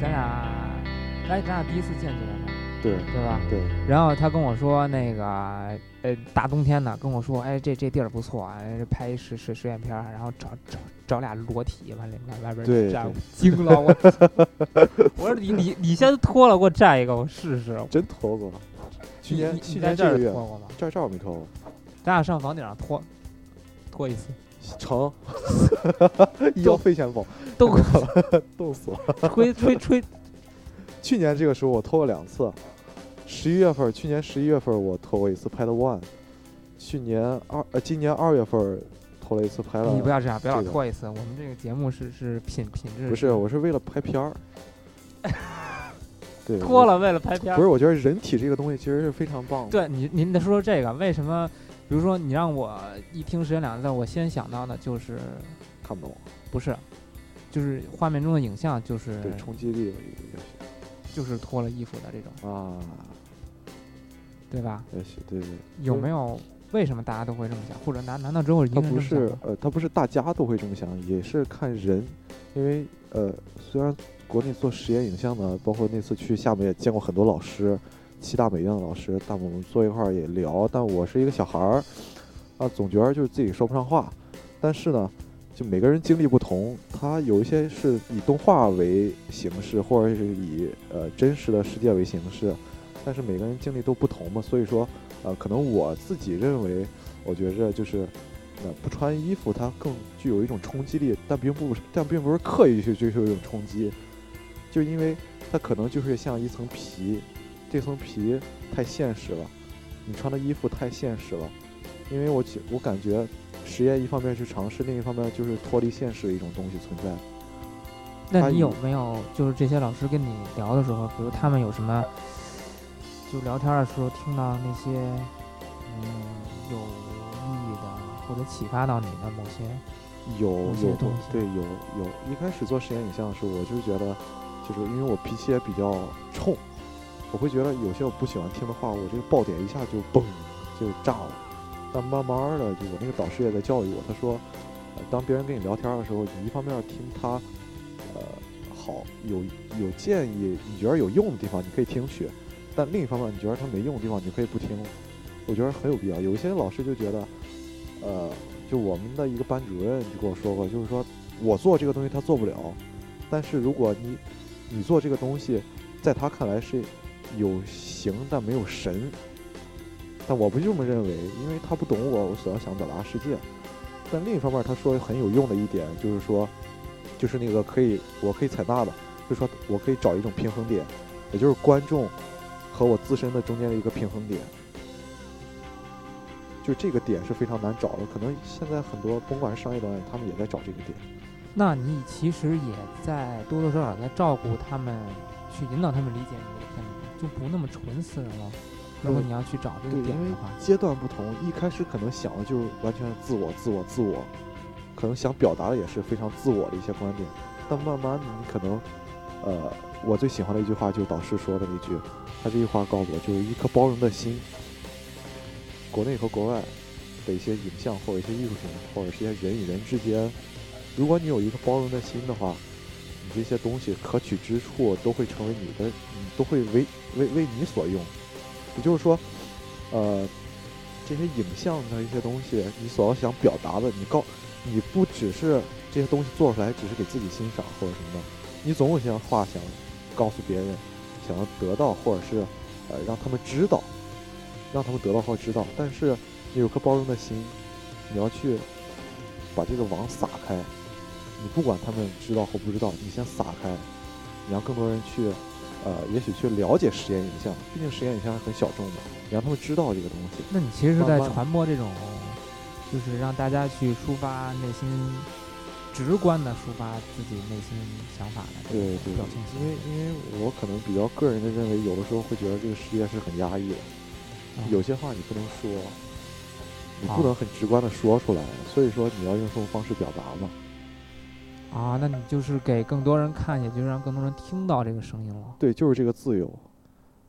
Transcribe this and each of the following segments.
咱俩，哎，咱俩第一次见就在那，对对吧？对，然后他跟我说，那个，呃，大冬天的，跟我说，哎，这这地儿不错，哎，拍一实实实验片儿，然后找找找俩裸体往里往外边对站，对惊了我。我说你你你先脱了，给我站一个，我试试。真脱过。去你年去年这个月，脱过吗？这儿这儿我没脱过。咱俩上房顶上脱脱一次，成，医药费先报，都冻死了。吹吹 吹，去年这个时候我脱过两次，十一月份，去年十一月份我脱过一次拍的 One，去年二呃今年二月份脱了一次拍了。你不要这样，别老这个脱一次。我们这个节目是是品品质，不是，我是为了拍片儿。对，我。脱了为了拍片儿。不是，我觉得人体这个东西其实是非常棒的。对你，您得说说这个，为什么？比如说，你让我一听“时间”两个字，我先想到的就是看不懂，不是，就是画面中的影像，就是对冲击力也就是脱了衣服的这种，啊，对吧？也许对对。有没有？为什么大家都会这么想？或者难难道只有一个它不？是呃，他不是大家都会这么想，也是看人，因为呃，虽然国内做实验影像的，包括那次去厦门也见过很多老师，七大美院的老师，但我们坐一块儿也聊，但我是一个小孩儿，啊，总觉得就是自己说不上话，但是呢，就每个人经历不同，他有一些是以动画为形式，或者是以呃真实的世界为形式，但是每个人经历都不同嘛，所以说，呃，可能我自己认为，我觉着就是。呃，不穿衣服它更具有一种冲击力，但并不，但并不是刻意去追求一种冲击，就因为它可能就是像一层皮，这层皮太现实了，你穿的衣服太现实了，因为我觉我感觉实验一方面是尝试，另一方面就是脱离现实的一种东西存在。那你有没有就是这些老师跟你聊的时候，比如他们有什么，就聊天的时候听到那些嗯有意义的或者启发到你的某些有有些东西？对有有，一开始做实验影像的时候，我就是觉得，就是因为我脾气也比较冲，我会觉得有些我不喜欢听的话，我这个爆点一下就嘣就炸了。但慢慢的，就我那个导师也在教育我，他说，呃，当别人跟你聊天的时候，你一方面听他，呃，好有有建议，你觉得有用的地方你可以听取，但另一方面你觉得他没用的地方，你可以不听。我觉得很有必要。有一些老师就觉得，呃，就我们的一个班主任就跟我说过，就是说我做这个东西他做不了，但是如果你你做这个东西，在他看来是有形但没有神，但我不这么认为，因为他不懂我我所要想表达世界。但另一方面，他说很有用的一点就是说，就是那个可以我可以采纳的，就是说我可以找一种平衡点，也就是观众和我自身的中间的一个平衡点。就这个点是非常难找的，可能现在很多甭管是商业导演，他们也在找这个点。那你其实也在多多少少在照顾他们，去引导他们理解你这个片子，就不那么纯私人了。如果你要去找这个点的话，阶段不同，一开始可能想的就是完全自我、自我、自我，可能想表达的也是非常自我的一些观点。但慢慢的，你可能，呃，我最喜欢的一句话就是导师说的那句，他这句话告诉我，就是一颗包容的心。国内和国外的一些影像或者一些艺术品，或者是一些人与人之间，如果你有一个包容的心的话，你这些东西可取之处都会成为你的，你都会为为为你所用。也就是说，呃，这些影像的一些东西，你所要想表达的，你告，你不只是这些东西做出来只是给自己欣赏或者什么的，你总有些话想告诉别人，想要得到或者是呃让他们知道，让他们得到或知道。但是你有颗包容的心，你要去把这个网撒开，你不管他们知道或不知道，你先撒开，你让更多人去。呃，也许去了解实验影像，毕竟实验影像是很小众的，你让他们知道这个东西。那你其实是在传播这种，就是让大家去抒发内心，直观的抒发自己内心想法的这种对对表现因为。因为我可能比较个人的认为，有的时候会觉得这个世界是很压抑的，嗯有些话你不能说，你啊不能很直观的说出来，所以说你要用这种方式表达嘛。啊，那你就是给更多人看，也就是让更多人听到这个声音了。对，就是这个自由。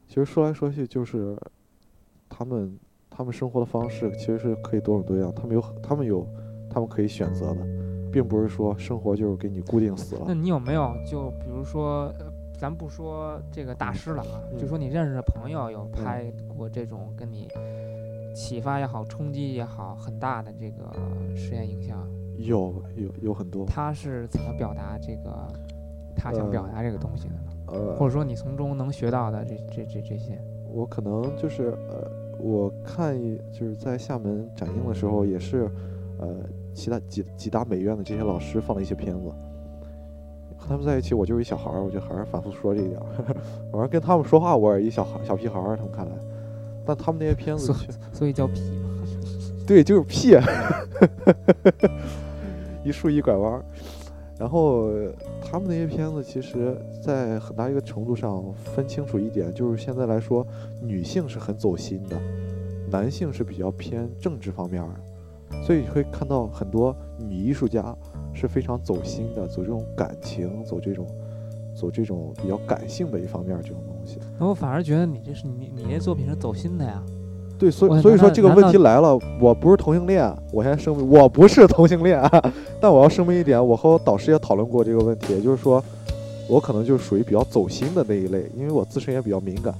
其实说来说去就是，他们他们生活的方式其实是可以多种多样，他们有他们有他们可以选择的，并不是说生活就是给你固定死了那。你有没有就比如说，呃咱咱不说这个大师了啊，嗯就说你认识的朋友有拍过这种跟你启发也好、冲击也好很大的这个实验影像，有有有很多，他是怎么表达这个他想表达这个东西的呢？呃，或者说你从中能学到的这这这这些？我可能就是呃，我看一就是在厦门展映的时候，也是呃，其他几几大美院的这些老师放了一些片子，和他们在一起，我就是一小孩儿，我就还是反复说这一点儿，反正跟他们说话，我也一小孩小屁孩儿，他们看来，但他们那些片子所以叫屁嘛。对，就是屁，一竖一拐弯儿。然后他们那些片子，其实，在很大一个程度上分清楚一点，就是现在来说，女性是很走心的，男性是比较偏政治方面的，所以你会看到很多女艺术家是非常走心的，走这种感情，走这种，走这种比较感性的一方面这种东西。那我反而觉得你这是你你这作品是走心的呀。对，所以所以说这个问题来了，我不是同性恋，我先声明我不是同性恋，但我要声明一点，我和我导师也讨论过这个问题，也就是说，我可能就属于比较走心的那一类，因为我自身也比较敏感，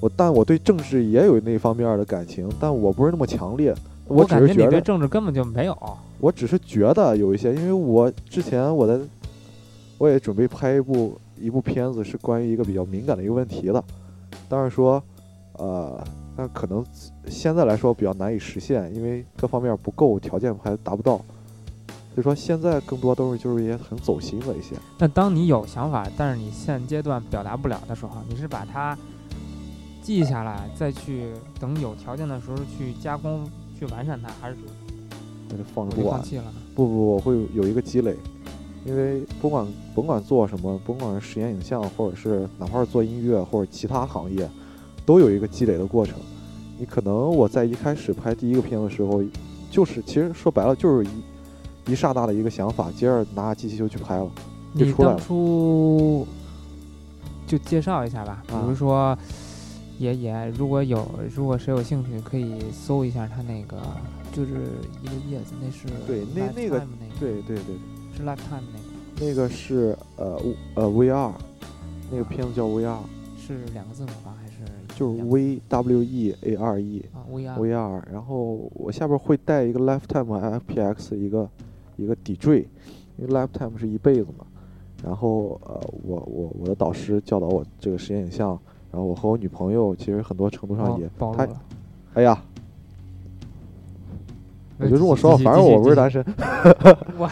我但我对政治也有那方面的感情，但我不是那么强烈，我只是觉你对政治根本就没有。我只是觉得有一些，因为我之前我在，我也准备拍一部一部片子，是关于一个比较敏感的一个问题的，但是说，呃，但可能现在来说比较难以实现，因为各方面不够，条件还达不到，所以说现在更多都是就是一些很走心的一些。但当你有想法，但是你现阶段表达不了的时候，你是把它记下来，再去等有条件的时候去加工、去完善它，还是那就放着不管。放弃了呢？不不，我会有一个积累，因为不管甭管做什么，甭管是实验影像，或者是哪怕是做音乐或者其他行业，都有一个积累的过程。你可能我在一开始拍第一个片的时候，就是其实说白了就是一一刹那的一个想法，接着拿机器就去拍了。就出来了。初就介绍一下吧，比如啊说，也也如果有如果谁有兴趣，可以搜一下他那个，就是一个叶子，那是对那那个那个。对对对，是 Lifetime 那个，那个是呃呃 VR，那个片子叫 VR，是两个字母吧，就是 V W E A R E。啊 VR VR，然后我下边会带一个 Lifetime 和 FPX 一个一个底缀，因为 Lifetime 是一辈子嘛。然后呃，我我我的导师教导我这个实验影像，然后我和我女朋友其实很多程度上哦也，她暴露了。哎呀，我呃就这么说，反正我不是单身。哇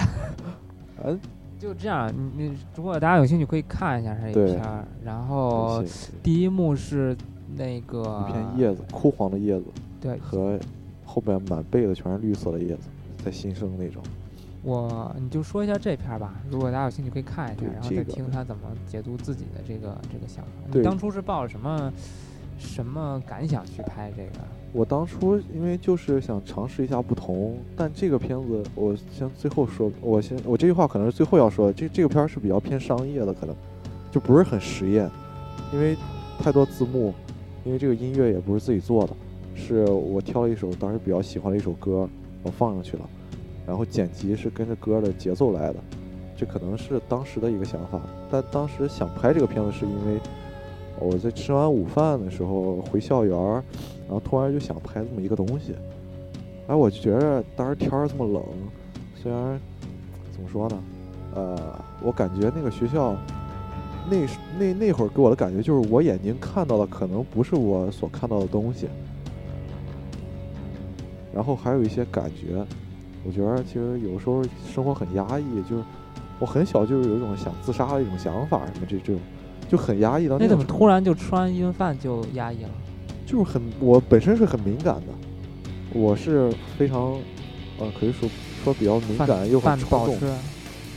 嗯，就这样，你你如果大家有兴趣可以看一下这一对片儿，然后第一幕是那个一片叶子，枯黄的叶子对，和后边满背的全是绿色的叶子，在新生那种。我你就说一下这片儿吧，如果大家有兴趣可以看一下，然后再听他怎么解读自己的这个这个想法。你对当初是抱着什么什么感想去拍这个？我当初因为就是想尝试一下不同，但这个片子我先最后说，我先我这句话可能是最后要说的，这这个片儿是比较偏商业的，可能就不是很实验，因为太多字幕，因为这个音乐也不是自己做的，是我挑了一首当时比较喜欢的一首歌，我放上去了，然后剪辑是跟着歌的节奏来的，这可能是当时的一个想法，但当时想拍这个片子是因为我在吃完午饭的时候回校园。然后突然就想拍这么一个东西，哎，我就觉着当时天儿这么冷，虽然怎么说呢，呃，我感觉那个学校那那那会儿给我的感觉就是我眼睛看到的可能不是我所看到的东西，然后还有一些感觉，我觉得其实有时候生活很压抑，就是我很小就是有一种想自杀的一种想法，什么这这种就很压抑到那怎么突然就吃完一顿饭就压抑了？就是很，我本身是很敏感的，我是非常，呃，可以说说比较敏感又很饭不好冲动吃，，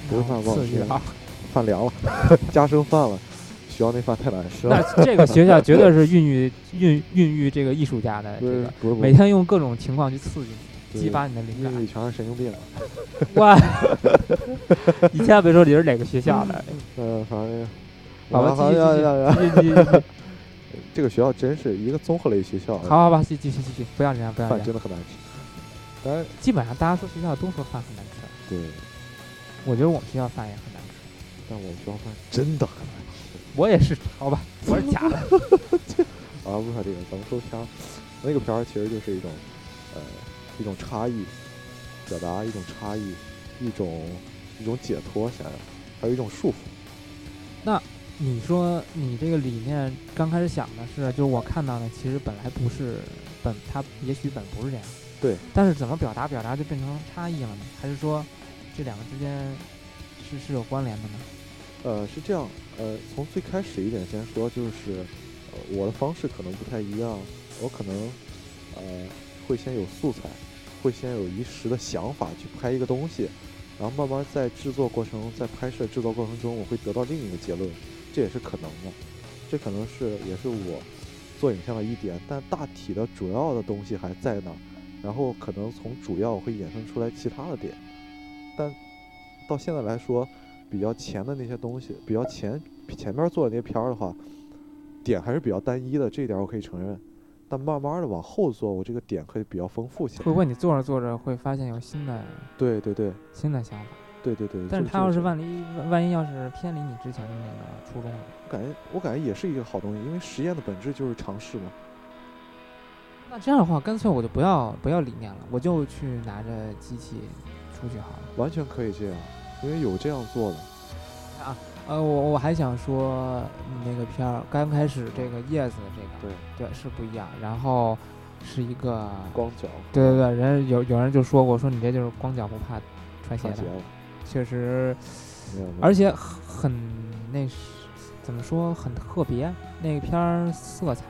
不是饭不好吃！饭凉了，加生饭了，学校那饭太难吃那了，这个学校 绝对是孕育孕孕育这个艺术家的这个，不是不是，每天用各种情况去刺激你，激发你的灵感。因。为全是神经病，哇！你千万别说你是哪个学校的，嗯，反正，好吧，继续继续呀呀呀，继续继续。继续，这个学校真是一个综合类学校，好好吧，继继续继续，不要这样，不要这样。饭真的很难吃，基本上大家说学校都说饭很难吃，对，我觉得我们学校饭也很难吃。但我们学校饭真的很难吃，我也是，好吧，我是假的。啊，不说这个，咱们说片儿，那个片儿其实就是一种，呃，一种差异，表达一种差异，一种一种解脱，想要，还有一种束缚。那你说你这个理念刚开始想的是，就是我看到的，其实本来不是本，它也许本不是这样。对。但是怎么表达表达就变成差异了呢？还是说这两个之间是是有关联的呢？呃，是这样，呃，从最开始一点先说，就是呃，我的方式可能不太一样，我可能呃会先有素材，会先有一时的想法去拍一个东西，然后慢慢在制作过程，在拍摄制作过程中，我会得到另一个结论。这也是可能的，这可能是也是我做影像的一点，但大体的主要的东西还在那儿，然后可能从主要会衍生出来其他的点，但到现在来说，比较前的那些东西，比较前前面做的那些片儿的话，点还是比较单一的，这一点我可以承认。但慢慢的往后做，我这个点可以比较丰富起来。会不会你做着做着会发现有新的对对对新的想法？对对对。但是他要是万一万一要是偏离你之前的那个初衷了，我感觉我感觉也是一个好东西，因为实验的本质就是尝试嘛。那这样的话，干脆我就不要不要理念了，我就去拿着机器出去好了。完全可以这样，因为有这样做的。啊，呃，我我还想说，那个片儿刚开始这个叶子这个，对对是不一样，然后是一个光脚。对对对，人有有人就说过，说你这就是光脚不怕穿鞋的。确实，而且很那是怎么说很特别，那个片儿色彩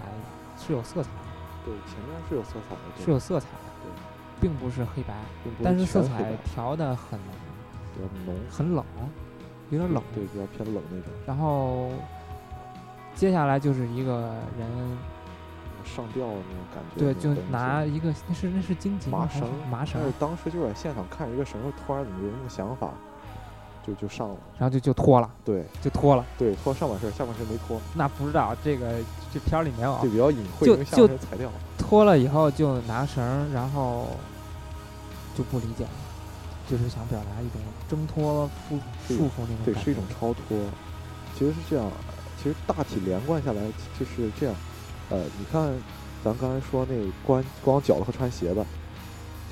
是有色彩的，对，前面是有色彩的，对是有色彩的，对并不是黑白，但是色彩调的很比较浓，很冷，有点冷。对，比较偏冷那种，然后接下来就是一个人，上吊的那种感觉。对，就拿一个那是那是荆棘吗麻绳，麻绳但，是当时就在现场看一个绳儿，突然怎么有那个想法，就就上了。然后就就脱了，对就脱了。对，脱上半身，下半身没脱，那不知道这个这片儿里没有，就，比较隐晦，就就半身裁掉。脱了以后就拿绳，然后就不理解了，就是想表达一种挣脱束对束缚那种对，感是一种超脱。其实是这样，其实大体连贯下来就是这样。呃，你看，咱刚才说那光光脚的和穿鞋的，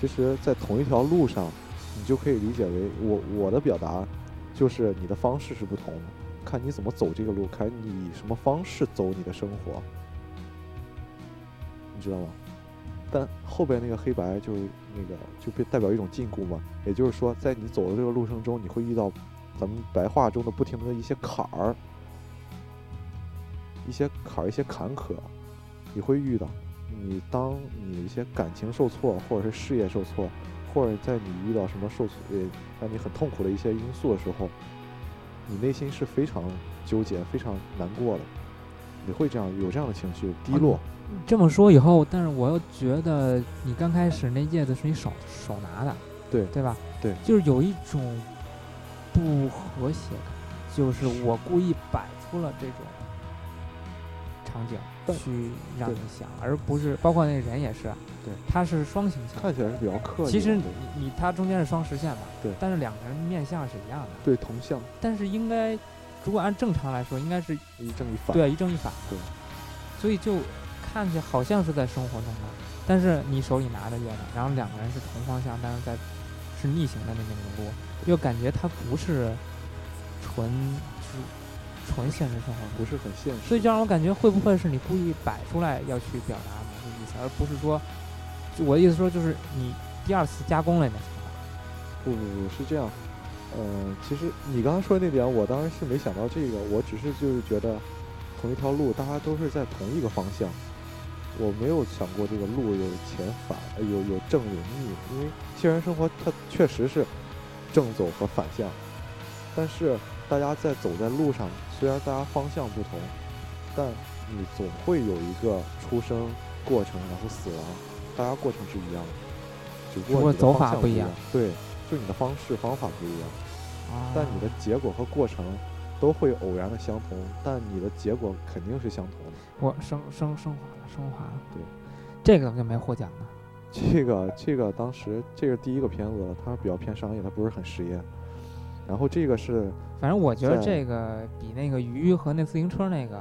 其实，在同一条路上，你就可以理解为我我的表达，就是你的方式是不同的，看你怎么走这个路，看你以什么方式走你的生活，你知道吗？但后边那个黑白就那个就被代表一种禁锢嘛，也就是说，在你走的这个路程中，你会遇到咱们白话中的不停的一些坎儿，一些坎儿，一些坎坷，你会遇到。你当你一些感情受挫，或者是事业受挫，或者在你遇到什么受挫呃让你很痛苦的一些因素的时候，你内心是非常纠结、非常难过的。你会这样有这样的情绪，低落。这么说以后，但是我又觉得你刚开始那叶子是你手手拿的，对对吧？对就是有一种不和谐感，就是我故意摆出了这种场景去让你想，而不是包括那人也是，对，他是双形象。看起来是比较刻意。其实你你他中间是双实线嘛，对但是两个人面相是一样的，对同向但是应该如果按正常来说，应该是一正一反。对一正一反，对，所以就看起来好像是在生活中的，但是你手里拿着月亮，然后两个人是同方向，但是在是逆行的那种路，又感觉它不是纯是纯现实生活，不是很现实。所以就让我感觉会不会是你故意摆出来要去表达某个意思，而不是说，就我的意思说就是你第二次加工了你的想法。不不不是这样，呃，其实你刚刚说的那点，我当时是没想到这个，我只是就是觉得同一条路，大家都是在同一个方向，我没有想过这个路有前反，呃有有正有逆，因为现实生活它确实是正走和反向，但是大家在走在路上，虽然大家方向不同，但你总会有一个出生过程，然后死亡，大家过程是一样的，只不不过走法不一样对，就你的方式方法不一样。啊但你的结果和过程都会偶然的相同，但你的结果肯定是相同的。我升升升华了，升华了。对，这个怎么就没获奖呢？这个这个当时这是第一个片子，它比较偏商业，它不是很实验。然后这个是反正我觉得这个比那个鱼和那自行车那个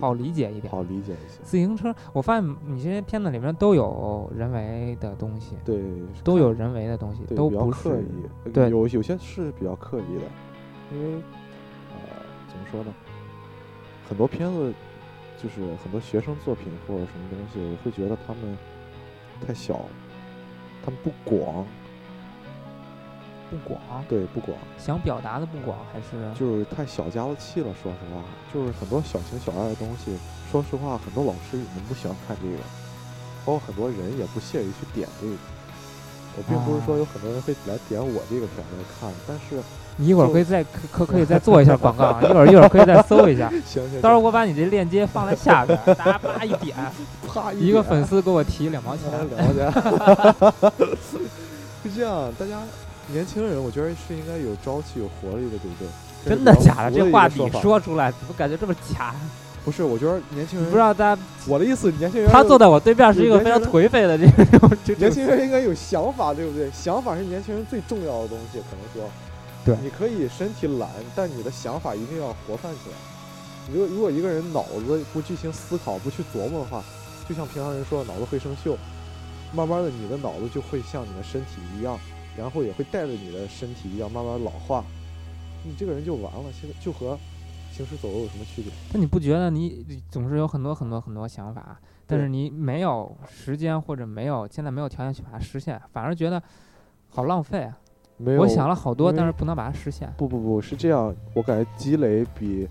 好理解一点。好理解一些。自行车，我发现你这些片子里面都有人为的东西，对，都有人为的东西，对比较都不刻意，呃对有有些是比较刻意的，因为呃怎么说呢，很多片子就是很多学生作品或者什么东西，我会觉得他们太小，他们不广，不广，对不广，想表达的不广，还是就是太小家子气了。说实话，就是很多小情小爱的东西，说实话，很多老师也不喜欢看这个，包括很多人也不屑于去点这个。我并不是说啊有很多人会来点我这个片子来看，但是你一会儿可以再可可可以再做一下广告啊，一会儿一会儿可以再搜一下，行行，到时候我把你这链接放在下边儿，大家叭一点，啪一个粉丝给我提两毛钱，两毛钱，是这样，大家年轻人，我觉得是应该有朝气、有活力的，对不对？真的假的？这话你说出来，怎么感觉这么假？不是？我觉得年轻人你不知道大家，我的意思，年轻人他坐在在我对面是一个非常颓废的这种 年轻人应该有想法，对不对？想法是年轻人最重要的东西，可能说，对你可以身体懒，但你的想法一定要活泛起来。如果如果一个人脑子不进行思考，不去琢磨的话，就像平常人说的，脑子会生锈，慢慢的你的脑子就会像你的身体一样，然后也会带着你的身体一样慢慢老化，你这个人就完了。现在就和行尸走肉有什么区别？那你不觉得你你总是有很多很多很多想法，但是你没有时间或者没有现在没有条件去把它实现，反而觉得好浪费啊！没有，我想了好多，但是不能把它实现。不不不是这样，我感觉积累比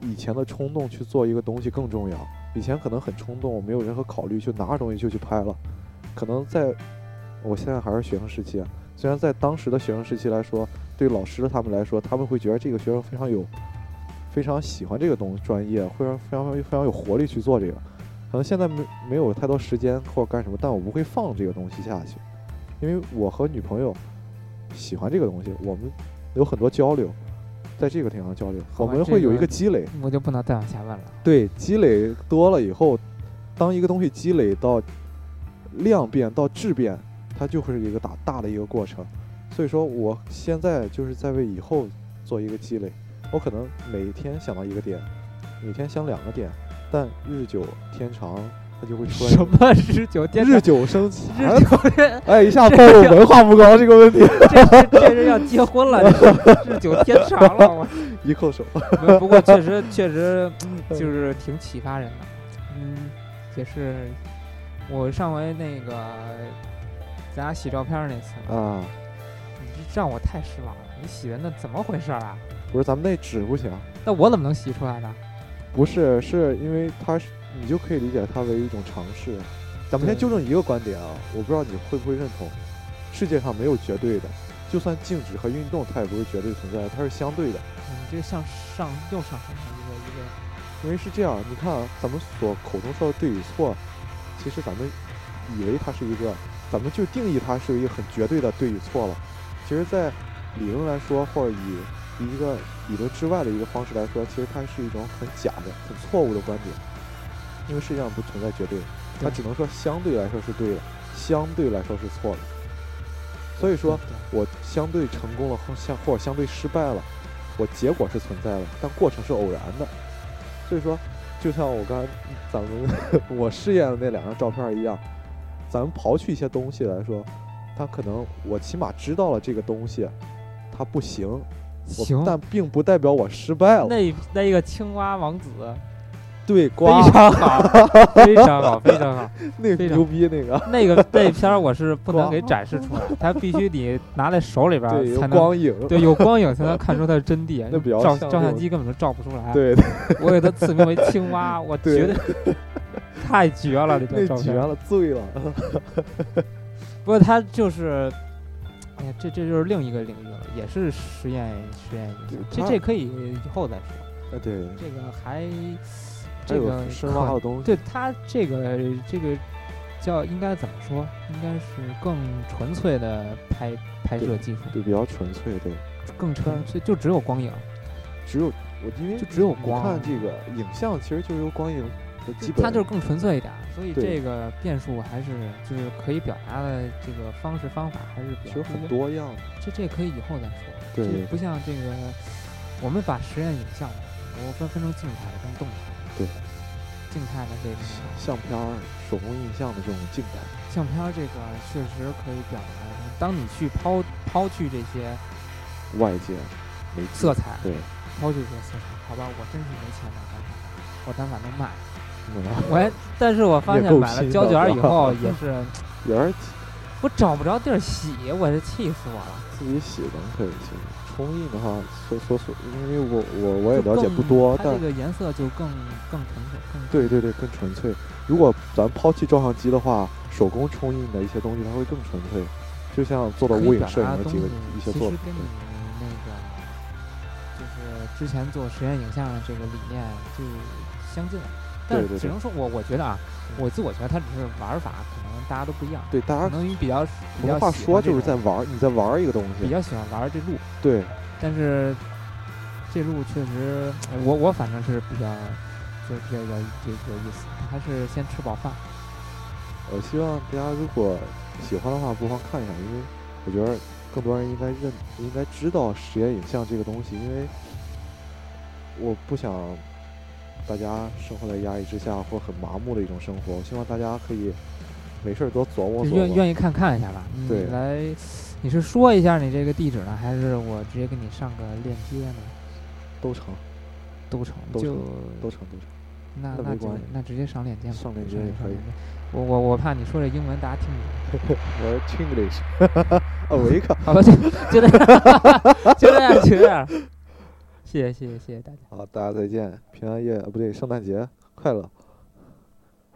以前的冲动去做一个东西更重要。以前可能很冲动，没有任何考虑，就拿着东西就去拍了。可能在我现在还是学生时期啊，虽然在当时的学生时期来说，对老师他们来说，他们会觉得这个学生非常有，非常喜欢这个东专业，会让非常非常有活力去做这个。可能现在没没有太多时间或者干什么，但我不会放这个东西下去，因为我和女朋友喜欢这个东西，我们有很多交流，在这个地方交流，我们会有一个个积累。我就不能再往下问了。对，积累多了以后，当一个东西积累到量变到质变，它就会是一个大大的一个过程。所以说，我现在就是在为以后做一个积累。我可能每天想到一个点，每天想两个点，但日久天长，它就会出来什么日久天日长？久生情。日久天，哎，一下暴露文化不高这个问题，这是这是要结婚了，这是日久天长了。我一扣手。没有不过确实 确实就是挺启发人的，嗯，也是我上回那个咱俩洗照片儿那次嘛，啊，你这让我太失望了。你洗的那怎么回事儿啊？不是咱们那纸不行，那我怎么能洗出来呢？不是，是因为它是你就可以理解它为一种尝试。咱们先纠正一个观点啊，我不知道你会不会认同，世界上没有绝对的，就算静止和运动，它也不是绝对存在的，它是相对的。你这个向上又上升了一个一个，因为是这样，你看啊，咱们所口中说的对与错，其实咱们以为它是一个，咱们就定义它是一个很绝对的对与错了。其实，在理论来说，或者以一个理论之外的一个方式来说，其实它是一种很假的、很错误的观点。因为世界上不存在绝对，它只能说相对来说是对的，相对来说是错的。所以说，我相对成功了，或相或者相对失败了，我结果是存在的，但过程是偶然的。所以说，就像我刚才咱们 我试验的那两张照片一样，咱们刨去一些东西来说，它可能我起码知道了这个东西它不行，我行，但并不代表我失败了。那那一个青蛙王子对，非瓜常好，非常好，非常好。那非常牛逼那个，那个那片儿我是不能给展示出来，它必须你拿在手里边对，有儿才能。光影，对，有光影才能看出它的真谛。那比较照照相机根本就照不出来。对，我给它赐名为青蛙，我对觉得太绝了，这那张照片。绝了，醉了。不过它就是，哎呀，这这就是另一个领域了，也是实验实验。这这可以以后再说。这个还这个深可挖的东西。对它这个这个叫应该怎么说？应该是更纯粹的拍拍摄技术，对，比较纯粹，对，更纯粹，就只有光影。只有我因为就只有你光看这个影像，其实就是由光影就基本它就是更纯粹一点，所以这个变数还是就是可以表达的这个方式方法还是比较多样。的。这这可以以后再说。这不像这个，我们把实验影像我分分成静态的跟动态的。对。静态的这个相片儿、手工印象的这种静态，相片儿，这个确实可以表达的。当你去抛抛去这些外界色彩，对，抛去这些色彩，好吧，我真是没钱买单反，我单反都卖。嗯我还，但是我发现买了胶卷以后也是，也是我找不着地儿洗，我是气死我了。自己洗的可以洗。冲印的话，说说说，因为我我我也了解不多，但它这个颜色就更更纯粹，更对对对，更纯粹。如果咱抛弃照相机的话，手工冲印的一些东西，它会更纯粹。就像做的无影摄影的几个一些作品其实跟，你那个就是之前做实验影像的这个理念就相近了，但对对对只能说我我觉得啊，我自我觉得它只是玩法可能大家都不一样，对大家可能你比较比较喜说就是在玩儿，你在玩儿一个东西。比较喜欢玩这路，对，但是这路确实呃我我反正是比较就是比较有有有意思，还是先吃饱饭。我希望大家如果喜欢的话，不妨看一下，因为我觉得更多人应该认、应该知道实验影像这个东西，因为我不想大家生活在压抑之下或很麻木的一种生活。我希望大家可以没事儿多琢磨琢磨。愿愿意看看一下吧。你对来，你是说一下你这个地址呢，还是我直接给你上个链接呢？都成，都成，都就成都成，都成。那那就那直接上链接吧。上链接也可以我我我怕你说这英文大家听不懂。我是 Chinglish，啊，我一看，好吧，就就这 样，就这样，就这样。谢谢谢谢谢谢大家。好，大家再见，平安夜，不对，圣诞节快乐。